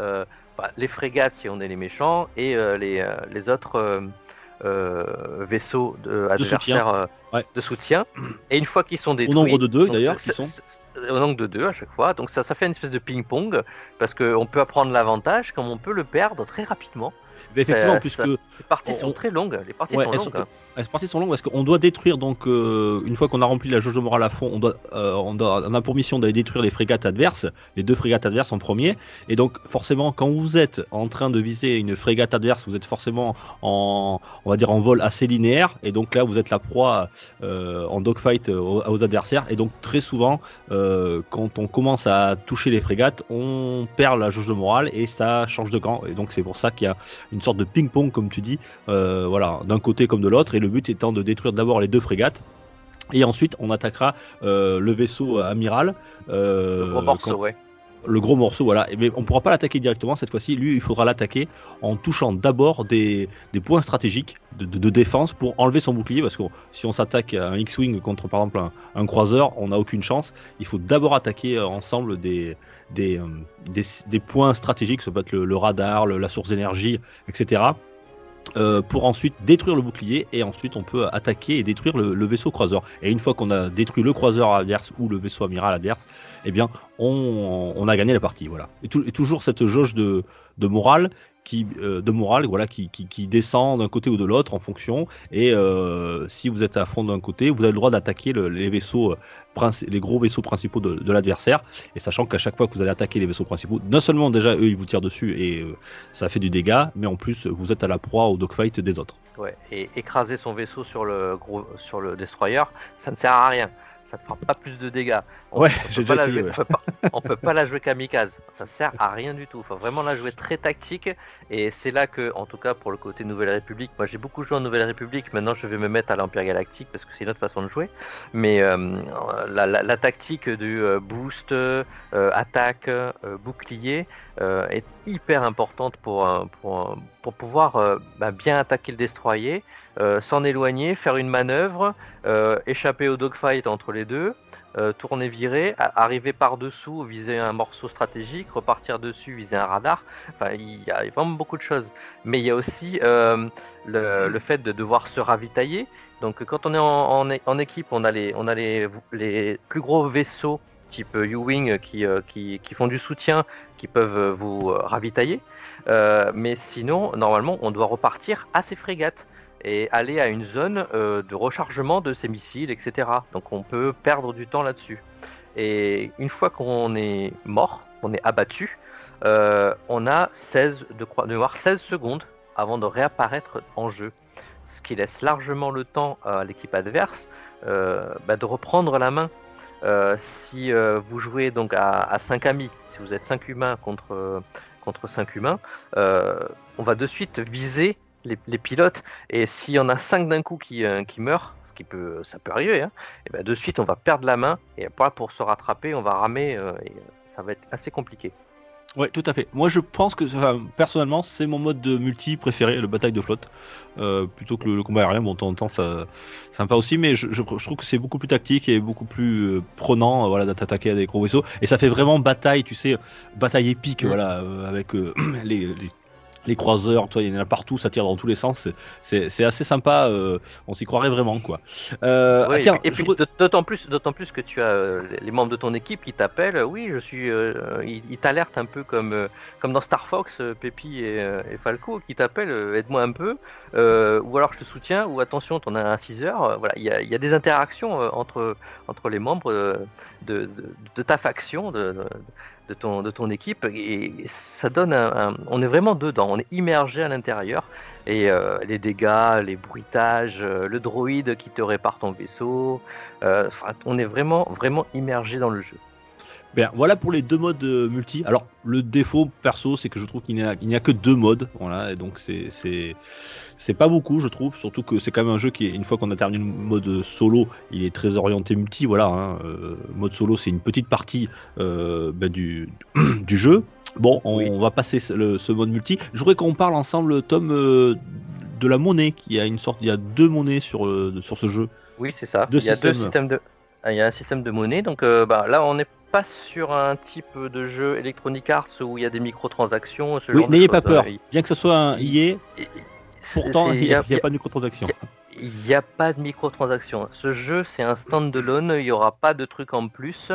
euh, bah, les frégates si on est les méchants, et euh, les, euh, les autres euh, euh, vaisseaux de, adversaires euh, Ouais. de soutien. Et une fois qu'ils sont détruits, nombre de deux, d'ailleurs, sont. Au nombre de deux à chaque fois. Donc ça, ça fait une espèce de ping-pong parce qu'on peut apprendre l'avantage comme on peut le perdre très rapidement. Mais effectivement, ça- puisque ça- Les parties On- sont très longues. Les parties Ouais, sont longues. sont- les parties sont longues parce qu'on doit détruire donc euh, une fois qu'on a rempli la jauge de morale à fond, on doit, euh, a pour mission d'aller détruire les frégates adverses, les deux frégates adverses en premier. Et donc forcément, quand vous êtes en train de viser une frégate adverse, vous êtes forcément en, on va dire en vol assez linéaire. Et donc là, vous êtes la proie euh, en dogfight aux, adversaires. Et donc très souvent, quand on commence à toucher les frégates, on perd la jauge de morale et ça change de camp. Et donc c'est pour ça qu'il y a une sorte de ping-pong, comme tu dis, voilà, d'un côté comme de l'autre, le but étant de détruire d'abord les deux frégates. Et ensuite, on attaquera euh, le vaisseau amiral. euh, Le gros morceau, quand- ouais. le gros morceau, voilà. Mais on pourra pas l'attaquer directement cette fois-ci. Lui, il faudra l'attaquer en touchant d'abord des, des points stratégiques de, de- de défense pour enlever son bouclier. Parce que si on s'attaque à un X-Wing contre par exemple un, un croiseur, on n'a aucune chance. Il faut d'abord attaquer euh, ensemble des, des, euh, des, des points stratégiques, ça peut être le, le radar, le- la source d'énergie, etc. euh, pour ensuite détruire le bouclier et ensuite on peut attaquer et détruire le, vaisseau croiseur. Et une fois qu'on a détruit le croiseur adverse ou le vaisseau amiral adverse, eh bien on, a gagné la partie. Voilà. Et toujours cette jauge de, de morale euh, de morale voilà qui, qui, descend d'un côté ou de l'autre en fonction et euh, si vous êtes à fond d'un côté vous avez le droit d'attaquer le- les vaisseaux euh, les gros vaisseaux principaux de, de l'adversaire et sachant qu'à chaque fois que vous allez attaquer les vaisseaux principaux non seulement déjà eux ils vous tirent dessus et ça fait du dégât mais en plus vous êtes à la proie au dogfight des autres Ouais. Et écraser son vaisseau sur le gros, sur le destroyer, ça ne sert à rien. Ça ne fera pas plus de dégâts. On, Ouais, on j'ai peut pas déjà la essayé, jouer- ouais. on peut pas- on peut pas la jouer kamikaze. Ça sert à rien du tout. Il faut vraiment la jouer très tactique. Et c'est là que, en tout cas pour le côté Nouvelle République, moi j'ai beaucoup joué en Nouvelle République. Maintenant je vais me mettre à l'Empire Galactique parce que c'est une autre façon de jouer. Mais euh, la, la- la tactique du euh, boost, euh, attaque, euh, bouclier est hyper importante pour, euh, pour, euh, pour pouvoir euh, bah, bien attaquer le destroyer, s'en éloigner, faire une manœuvre, échapper au dogfight entre les deux, tourner, virer, arriver par-dessous, viser un morceau stratégique, repartir dessus, viser un radar. Enfin, il y a vraiment beaucoup de choses. Mais il y a aussi le, le fait de devoir se ravitailler. Donc quand on est en, en équipe, on a on a les plus gros vaisseaux type U-Wing qui, euh, qui, qui font du soutien, qui peuvent euh, vous euh, ravitailler. Euh, mais sinon, normalement, on doit repartir à ces frégates et aller à une zone euh, de rechargement de ces missiles, etc. Donc on peut perdre du temps là-dessus. Et une fois qu'on est mort, on est abattu, euh, on a 16 de, de mémoire 16 secondes avant de réapparaître en jeu. Ce qui laisse largement le temps à l'équipe adverse euh, bah, de reprendre la main. Euh, si euh, vous jouez donc à, à 5 amis, si vous êtes 5 humains contre, euh, contre 5 humains, on va de suite viser les, pilotes. Et s'il y en a 5 d'un coup qui, qui meurent, ce qui peut, ça peut arriver, hein, et ben de suite on va perdre la main. Et pour, pour se rattraper, on va ramer. et ça va être assez compliqué. Ouais, tout à fait. Moi, je pense que, enfin, personnellement, c'est mon mode de multi préféré, le bataille de flotte, euh, plutôt que le, le combat aérien. Bon, de temps en temps, ça, sympa aussi, mais je, je- je trouve que c'est beaucoup plus tactique et beaucoup plus euh, prenant, euh, voilà, d'attaquer à des gros vaisseaux. Et ça fait vraiment bataille, tu sais, bataille épique, voilà, avec <clears throat> les, les, les croiseurs, toi, il y en a partout, ça tire dans tous les sens. c'est- assez sympa. euh, on s'y croirait vraiment, quoi. Euh, ah, tiens, et puis d'autant plus, d'autant plus que tu as euh, les membres de ton équipe qui t'appellent. Oui, je suis. ils ils t'alertent un peu comme comme dans Star Fox, Pépi et, et Falco qui t'appellent. Aide-moi un peu. ou alors je te soutiens. Ou attention, t'en as un 6 heures. voilà, il y a, il y a des interactions entre entre les membres de, de, de ta faction. De, de, ton, de ton équipe et ça donne un, on est vraiment dedans on est immergé à l'intérieur et euh, les dégâts, les bruitages, euh, le droïde qui te répare ton vaisseau. euh, on est vraiment, vraiment immergé dans le jeu. Bien, voilà pour les deux modes euh, multi. Alors, le défaut perso, c'est que je trouve qu'il n'y a, il que deux modes. Voilà, et donc c'est, pas beaucoup, je trouve. Surtout que c'est quand même un jeu qui, est, une fois qu'on a terminé le mode solo, il est très orienté multi. Voilà, hein, euh, mode solo, c'est une petite partie euh, ben, du, <clears throat> du jeu. Bon, on, Oui. va passer ce, le- ce mode multi. Je voudrais qu'on parle ensemble, Tom, euh, de la monnaie. Qui a une sorte, il y a deux monnaies sur, sur ce jeu. Oui, c'est ça. Deux il y a deux systèmes. de, il y a un système de monnaie. Donc bah, là, on n'est pas sur un type de jeu Electronic Arts où il y a des microtransactions. Ce Oui, n'ayez pas peur. hein. Bien que ce soit un c'est- pourtant, il n'y a, pas de microtransaction. Il n'y a pas de microtransactions. Ce jeu, c'est un stand-alone. Il n'y aura pas de trucs en plus.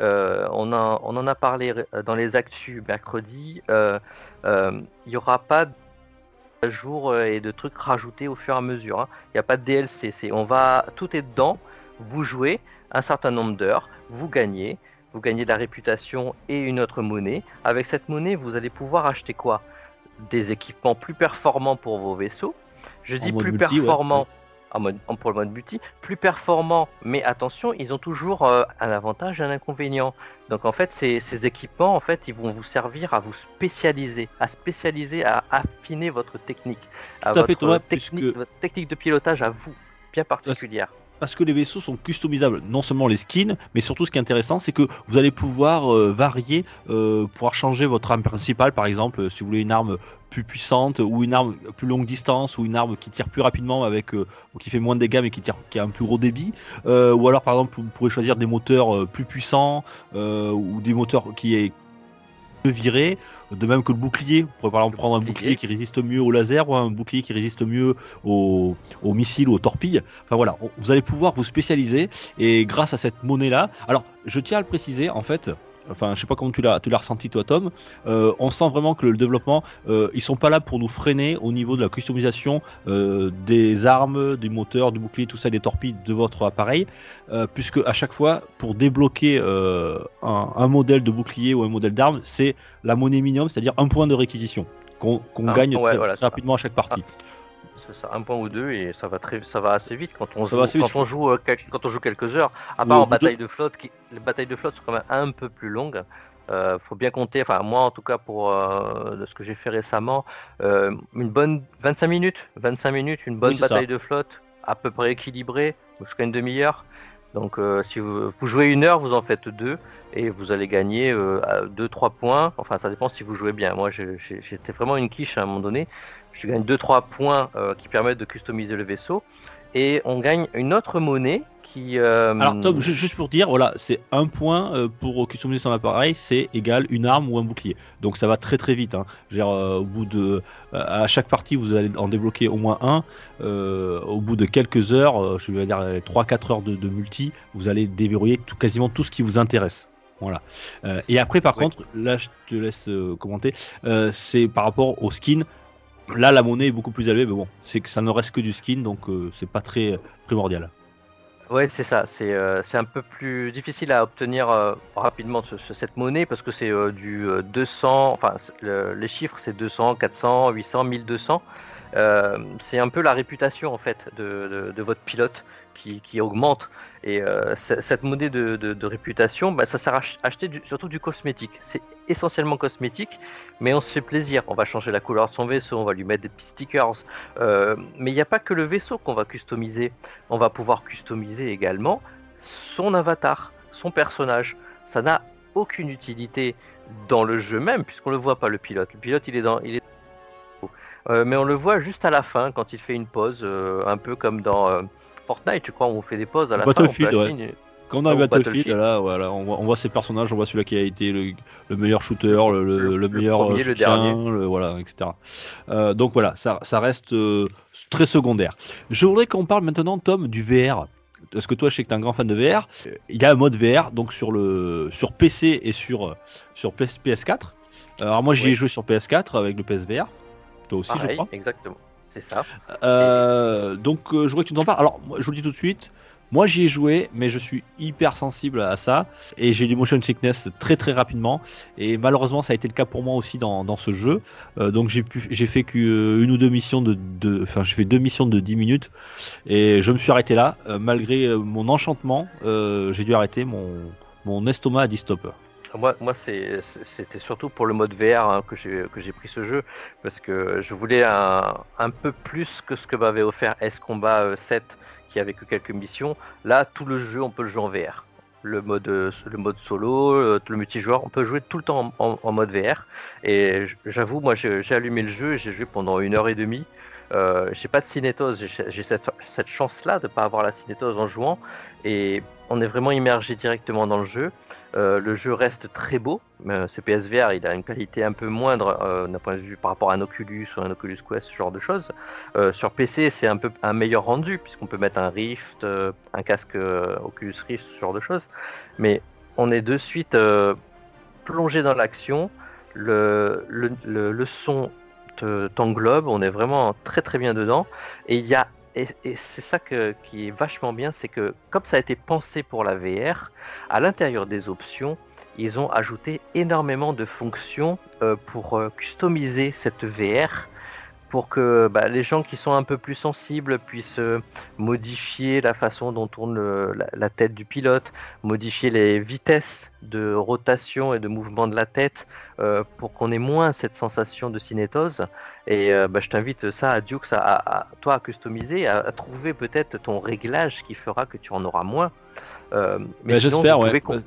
Euh, on, a- on en a parlé dans les actus mercredi. Euh, euh, il n'y aura pas de jour et de trucs rajoutés au fur et à mesure. hein. Il n'y a pas de DLC. On va, tout est dedans. Vous jouez un certain nombre d'heures. Vous gagnez. Vous gagnez de la réputation et une autre monnaie. Avec cette monnaie, vous allez pouvoir acheter quoi? Des équipements plus performants pour vos vaisseaux. Je dis plus multi, ouais. performants en mode, en- pour le mode multi, plus performants, mais attention, ils ont toujours euh, un avantage et un inconvénient. Donc en fait, ces, ces équipements, en fait, ils vont vous servir à vous spécialiser, à spécialiser, à affiner votre technique, à à fait, votre, Thomas, technique, puisque- votre technique de pilotage à vous, bien particulière. Parce que les vaisseaux sont customisables, non seulement les skins, mais surtout ce qui est intéressant, c'est que vous allez pouvoir euh, varier, euh, pouvoir changer votre arme principale, par exemple, si vous voulez une arme plus puissante ou une arme plus longue distance ou une arme qui tire plus rapidement avec euh, ou qui fait moins de dégâts mais qui a un plus gros débit, ou alors par exemple vous pourrez choisir des moteurs plus puissants ou des moteurs qui est virés, de même que le bouclier. Vous pourrez par exemple prendre un bouclier. qui résiste mieux au laser ou un bouclier qui résiste mieux aux, aux missiles ou aux torpilles. Enfin voilà, on- vous allez pouvoir vous spécialiser et grâce à cette monnaie-là. Alors, je tiens à le préciser, en fait. Enfin, je sais pas comment tu l'as, tu l'as ressenti toi, Tom. euh, on sent vraiment que le développement, euh, ils sont pas là pour nous freiner au niveau de la customisation euh, des armes, des moteurs, du bouclier, tout ça, des torpilles de votre appareil, euh, puisque à chaque fois, pour débloquer un, un modèle de bouclier ou un modèle d'arme, c'est la monnaie minimum, c'est-à-dire un point de réquisition qu'on Un gagne ouais, très, voilà, très ça. rapidement à chaque partie. C'est ça, un point ou deux et ça va très, ça va assez vite quand on Ça joue, vite, quand on joue, euh, quel- quand on joue quelques heures. À part en bataille de flotte, qui, les batailles de flotte sont quand même un peu plus longues. Euh, faut bien compter, enfin moi en tout cas pour euh, de ce que j'ai fait récemment, euh, une bonne 25 minutes, 25 minutes, une bonne Oui, c'est ça. bataille de flotte à peu près équilibrée, jusqu'à une demi-heure. Donc si vous, vous jouez une heure, vous en faites deux et vous allez gagner 2-3 points. Enfin ça dépend si vous jouez bien. Moi j'étais vraiment une quiche à un moment donné. Je gagne 2-3 points euh, qui permettent de customiser le vaisseau et on gagne une autre monnaie qui. euh, Alors Tom, ju- juste pour dire, voilà, c'est un point euh, pour customiser son appareil, c'est égal une arme ou un bouclier. Donc ça va très très vite. Hein. Dire, euh, au bout de, à chaque partie, vous allez en débloquer au moins un. Au bout de quelques heures, je vais dire 3-4 heures de, de multi, vous allez déverrouiller tout, quasiment tout ce qui vous intéresse. Voilà. Et après, par contre, là, je te laisse commenter. C'est par rapport au skin. Là, la monnaie est beaucoup plus élevée, mais bon, c'est que ça ne reste que du skin, donc euh, c'est pas très euh, primordial. Ouais, c'est ça. C'est euh, un peu plus difficile à obtenir euh, rapidement ce- ce- cette monnaie parce que c'est euh, du euh, 200. Enfin, les chiffres c'est 200, 400, 800, 1200. Euh, c'est un peu la réputation en fait de- de votre pilote qui, augmente. Et euh, cette monnaie de, réputation, bah, ça sert à ach- acheter surtout du cosmétique. C'est essentiellement cosmétique, mais on se fait plaisir. On va changer la couleur de son vaisseau, on va lui mettre des petits stickers. Euh, mais il n'y a pas que le vaisseau qu'on va customiser. On va pouvoir customiser également son avatar, son personnage. Ça n'a aucune utilité dans le jeu même, puisqu'on le voit pas le pilote. Le pilote, il est dans, il est euh, mais on le voit juste à la fin quand il fait une pause, un peu comme dans Fortnite, tu crois, où on fait des pauses à la Battlefield, fin. on ouais. Quand on a Battlefield, Battlefield. là, voilà, on voit, on voit ses personnages, on voit celui qui a été le, le meilleur shooter, le, le- Le- le le meilleur premier, euh, le soutien, dernier. le- voilà, etc. Euh, donc voilà, ça, ça reste euh, très secondaire. Je voudrais qu'on parle maintenant, Tom, du VR. Parce que toi, je sais que tu es un grand fan de VR. Euh, Il y a un mode VR donc sur, le, sur PC et sur, sur PS, 4 Alors moi, j'y ai joué sur PS4 avec le PSVR. Toi aussi, je Pareil, crois. exactement. C'est ça. Euh, donc euh, je voudrais que tu nous en parles. Alors je vous le dis tout de suite, moi j'y ai joué, mais je suis hyper sensible à ça et j'ai du motion sickness très très rapidement et malheureusement ça a été le cas pour moi aussi dans, ce jeu. Euh, donc j'ai fait qu'une ou deux missions de, enfin j'ai fait deux missions de 10 minutes et je me suis arrêté là malgré mon enchantement, j'ai dû arrêter mon mon estomac a dit stop. Moi, c'était surtout pour le mode VR hein, que j'ai pris ce jeu parce que je voulais un, peu plus que ce que m'avait offert S-Combat euh, 7 qui avait que quelques missions. Là, tout le jeu, on peut le jouer en VR. Le mode, euh, le mode solo, euh, le multijoueur, on peut jouer tout le temps en, mode VR. Et j'avoue, moi, j'ai allumé le jeu, j'ai joué pendant une heure et demie. Euh, j'ai pas de cinétose, j'ai cette, chance-là de pas avoir la cinétose en jouant. Et on est vraiment immergé directement dans le jeu. Euh, le jeu reste très beau. Euh, ce PSVR, il a une qualité un peu moindre euh, d'un point de vue par rapport à un Oculus ou un Oculus Quest, ce genre de choses. Sur PC, c'est un peu un meilleur rendu puisqu'on peut mettre un Rift, un casque Oculus Rift, ce genre de choses. Mais on est de suite plongé dans l'action. Le, le, son te- t'englobe. On est vraiment très très bien dedans. Et il y a et, c'est ça qui est vachement bien, c'est que comme ça a été pensé pour la VR, à l'intérieur des options, ils ont ajouté énormément de fonctions euh, pour euh, customiser cette VR pour que bah, les gens qui sont un peu plus sensibles puissent euh, modifier la façon dont tourne le- la, la tête du pilote, modifier les vitesses de rotation et de mouvement de la tête euh, pour qu'on ait moins cette sensation de cinétose. Et euh, bah, je t'invite ça à Dukes, à, à- à- toi à customiser, à, à trouver peut-être ton réglage qui fera que tu en auras moins. Euh, mais Bah, j'espère, ouais. com-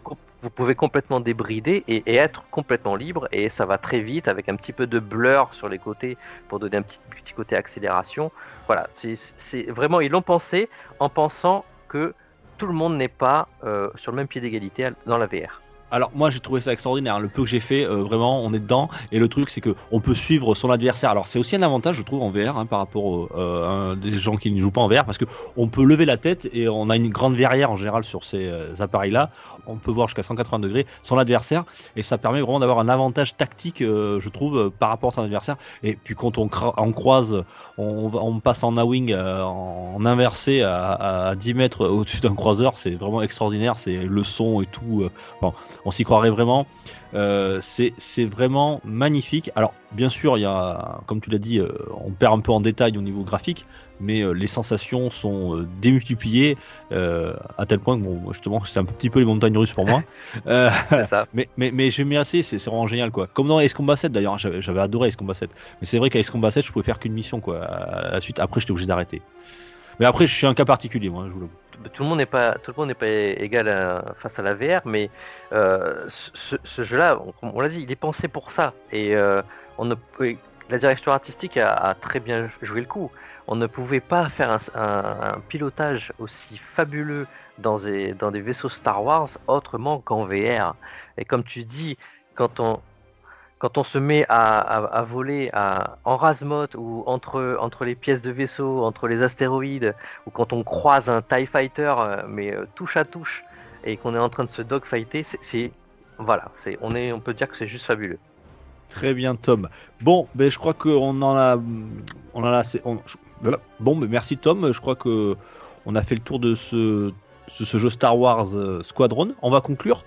vous pouvez complètement débrider et, être complètement libre et ça va très vite avec un petit peu de blur sur les côtés pour donner un petit, petit côté accélération. Voilà, c'est vraiment, ils l'ont pensé en pensant que tout le monde n'est pas euh, sur le même pied d'égalité dans la VR. Alors moi j'ai trouvé ça extraordinaire, le peu que j'ai fait, euh, vraiment on est dedans et le truc c'est que on peut suivre son adversaire. Alors c'est aussi un avantage je trouve en VR hein, par rapport aux, euh, des gens qui ne jouent pas en VR parce que on peut lever la tête et on a une grande verrière en général sur ces euh, appareils là. On peut voir jusqu'à 180 degrés son adversaire et ça permet vraiment d'avoir un avantage tactique je trouve par rapport à son adversaire. Et puis quand on, croise, on, passe en A-wing en inversé à, à 10 mètres au-dessus d'un croiseur, c'est vraiment extraordinaire, c'est le son et tout. On s'y croirait vraiment. Euh, c'est c'est vraiment magnifique. Alors, bien sûr, il y a, comme tu l'as dit, euh, on perd un peu en détail au niveau graphique, mais euh, les sensations sont euh, démultipliées euh, à tel point que, bon, justement, c'était un petit peu les montagnes russes pour moi. <laughs> Euh, C'est ça. mais, mais, mais j'aime bien assez, c'est vraiment génial quoi. Comme dans Ace Combat 7 d'ailleurs, j'avais j'avais adoré Ace Combat 7. Mais c'est vrai qu'à Ace Combat 7, je pouvais faire qu'une mission quoi. À la suite, après, j'étais obligé d'arrêter. Mais après, je suis un cas particulier, moi, je vous l'avoue. Tout le monde n'est pas tout le monde n'est pas égal face à la VR, mais euh, ce, jeu-là, on, l'a dit, il est pensé pour ça. Et euh, la direction artistique a, très bien joué le coup. On ne pouvait pas faire un pilotage aussi fabuleux dans des, dans des vaisseaux Star Wars autrement qu'en VR. Et comme tu dis, quand on quand on se met à, voler à, en rasmote ou entre, entre les pièces de vaisseau, entre les astéroïdes, ou quand on croise un TIE Fighter, euh, mais euh, touche à touche, et qu'on est en train de se dogfighter, c'est-. Voilà, c'est, on, est, on peut dire que c'est juste fabuleux. Très bien, Tom. Bon, ben, je crois qu'on en a. On a assez-. Bon, ben, merci, Tom. Je crois que on a fait le tour de ce jeu Star Wars euh, Squadron. On va conclure.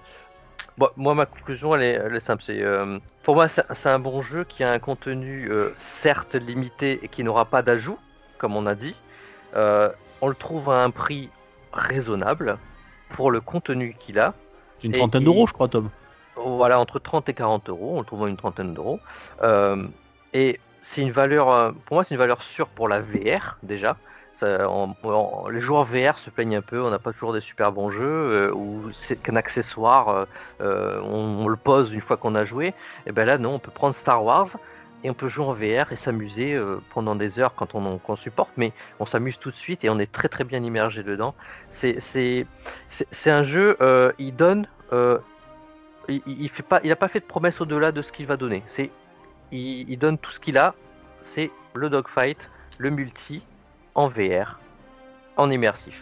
Bon, moi, ma conclusion, elle est, elle est simple. C'est, euh, pour moi, c'est, un bon jeu qui a un contenu euh, certes limité et qui n'aura pas d'ajout, comme on a dit. Euh, on le trouve à un prix raisonnable pour le contenu qu'il a. C'est une trentaine il- d'euros, je crois, Tom. Voilà, entre 30 et 40 euros, on le trouve à une trentaine d'euros. Et c'est une valeur, pour moi, c'est une valeur sûre pour la VR déjà. Les joueurs VR se plaignent un peu, on n'a pas toujours des super bons jeux, euh, ou c'est qu'un accessoire, euh, euh, on, le pose une fois qu'on a joué. Et ben là, non, on peut prendre Star Wars et on peut jouer en VR et s'amuser pendant des heures quand on, supporte, mais on s'amuse tout de suite et on est très très bien immergé dedans. C'est, un jeu, il donne. il, fait pas, fait de promesse au-delà de ce qu'il va donner. Il donne tout ce qu'il a. C'est le dogfight, le multi, en VR, en immersif.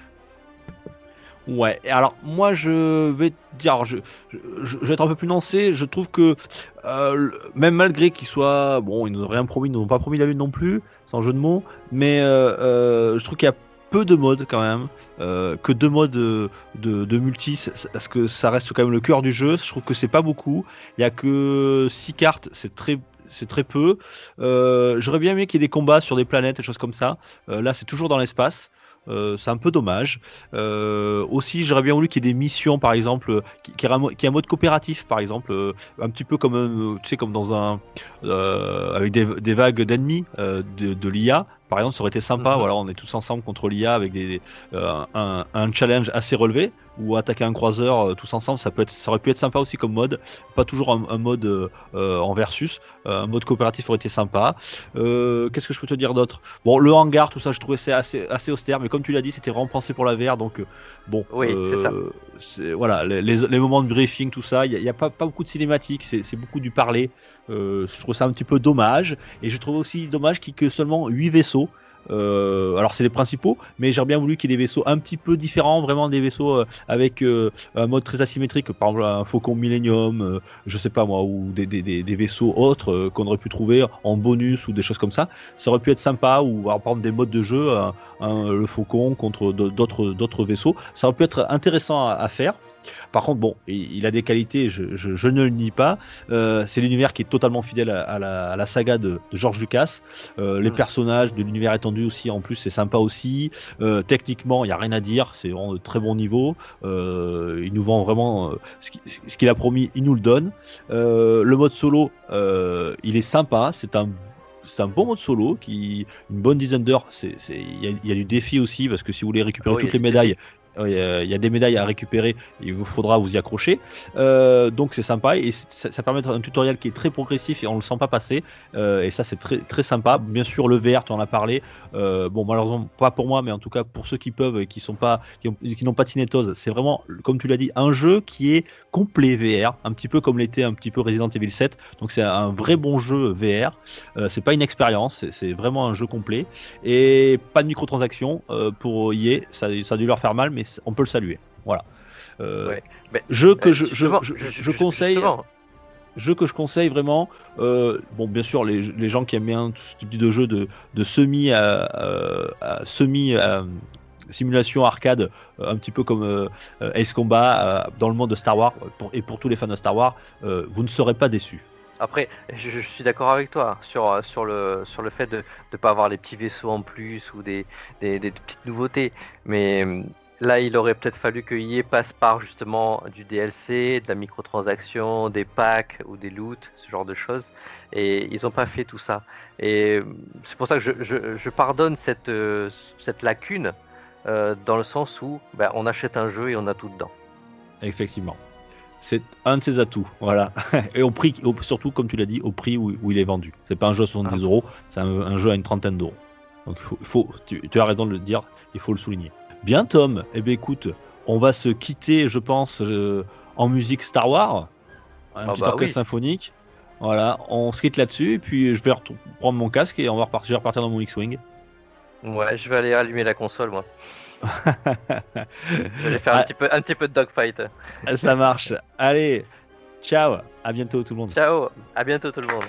Ouais, alors moi je vais dire, je, vais être un peu plus lancé, je trouve que euh, même malgré qu'ils soient, bon, ils nous ont rien promis, ils nous pas promis la lune non plus, sans jeu de mots, mais euh, euh, je trouve qu'il y a peu de modes quand même, que deux modes de, de, de multi, parce que ça reste quand même le cœur du jeu, je trouve que c'est pas beaucoup, il y a que six cartes, c'est très c'est très peu. Euh, J'aurais bien aimé qu'il y ait des combats sur des planètes et choses comme ça. Euh, là, c'est toujours dans l'espace. Euh, c'est un peu dommage. Euh, aussi, j'aurais bien voulu qu'il y ait des missions, par exemple, qui, qui, ait un mo- qui ait un mode coopératif, par exemple, euh, un petit peu comme, tu sais, comme dans un, avec des, des vagues d'ennemis de, de l'IA. Par exemple, ça aurait été sympa. Mhm. Voilà, on est tous ensemble contre l'IA avec des, un, un challenge assez relevé ou attaquer un croiseur euh, tous ensemble. Ça peut être, ça aurait pu être sympa aussi comme mode. Pas toujours un, un mode euh, euh, en versus. Un mode coopératif aurait été sympa. Qu'est-ce que je peux te dire d'autre? Bon, le hangar, tout ça, je trouvais c'est assez, assez austère, mais comme tu l'as dit, c'était vraiment pensé pour la VR, donc bon. Oui, c'est ça. Voilà, les, les- moments de briefing, tout ça, il n'y a, pas, pas beaucoup de cinématiques, c'est beaucoup du parler. Je trouve ça un petit peu dommage, et je trouve aussi dommage qu'il y ait que seulement 8 vaisseaux. Euh, alors c'est les principaux, mais j'aurais bien voulu qu'il y ait des vaisseaux un petit peu différents, vraiment des vaisseaux euh, avec euh, un mode très asymétrique, par exemple un Faucon Millennium, je sais pas moi, ou des, vaisseaux autres qu'on aurait pu trouver en bonus ou des choses comme ça. Ça aurait pu être sympa, ou alors, par des modes de jeu, le Faucon contre d'autres vaisseaux. Ça aurait pu être intéressant à faire. Par contre, bon, il a des qualités, je, je- je ne le nie pas. Euh, c'est l'univers qui est totalement fidèle à, à la, à la saga de, de George Lucas. Euh, Les personnages de l'univers étendu aussi, en plus, c'est sympa aussi. Euh, techniquement, il n'y a rien à dire, c'est vraiment de très bon niveau. Il nous vend vraiment ce qui- ce qu'il a promis, il nous le donne. Le mode solo, il est sympa, c'est un c'est un bon mode solo qui une bonne dizaine d'heures il y, a- il y a du défi aussi parce que si vous voulez récupérer Ah toutes les médailles il y a- il y a des médailles à récupérer, il vous faudra vous y accrocher. Euh, donc c'est sympa et ça, permet un tutoriel qui est très progressif et on le sent pas passer. Euh, et ça c'est très très sympa. Bien sûr le VR, tu en as parlé. Euh, bon malheureusement pas pour moi, mais en tout cas pour ceux qui peuvent et qui sont pas qui ont- qui n'ont pas de cinétose, c'est vraiment comme tu l'as dit un jeu qui est complet VR, un petit peu comme l'était un petit peu Resident Evil 7. Donc c'est un vrai bon jeu VR. Euh, c'est pas une expérience, c'est- vraiment un jeu complet et pas de microtransactions euh, pour EA. Ça, ça a dû leur faire mal, mais on peut le saluer. Voilà. Euh, Ouais. Mais, Jeu que euh, je, conseille, justement, jeu que je conseille vraiment. euh, bon, bien sûr, les, les gens qui aiment bien tout ce type de jeu de, de semi à, à semi à, simulation arcade, un petit peu comme Ace Combat dans le monde de Star Wars, et pour tous les fans de Star Wars, vous ne serez pas déçus. Après, je, je suis d'accord avec toi sur, euh, sur, le, sur le fait de ne pas avoir les petits vaisseaux en plus ou des, des, des petites nouveautés. Mais là, il aurait peut-être fallu que EA passe par justement du DLC, de la microtransaction, des packs ou des loots, ce genre de choses. Et ils n'ont pas fait tout ça. Et c'est pour ça que je, je, je pardonne cette, euh, cette lacune euh, dans le sens où ben, on achète un jeu et on a tout dedans. Effectivement. C'est un de ses atouts, voilà. <laughs> Et au prix, au- surtout comme tu l'as dit, au prix où, où il est vendu. C'est pas un jeu à 70 Ah. euros, c'est un, un jeu à une trentaine d'euros. Donc il faut, il faut- tu, tu as raison de le dire, il faut le souligner. Bien Tom, eh bien écoute, on va se quitter, je pense, euh, en musique Star Wars, un Ah petit bah orchestre oui. symphonique. Voilà, on se quitte là-dessus, et puis je vais prendre mon casque et on va repartir, je vais repartir dans mon X-Wing. Ouais, je vais aller allumer la console, moi. <laughs> Je vais faire Ah. un, petit peu, un petit peu de dogfight. Ça marche. Allez, ciao, à bientôt tout le monde. Ciao, à bientôt tout le monde.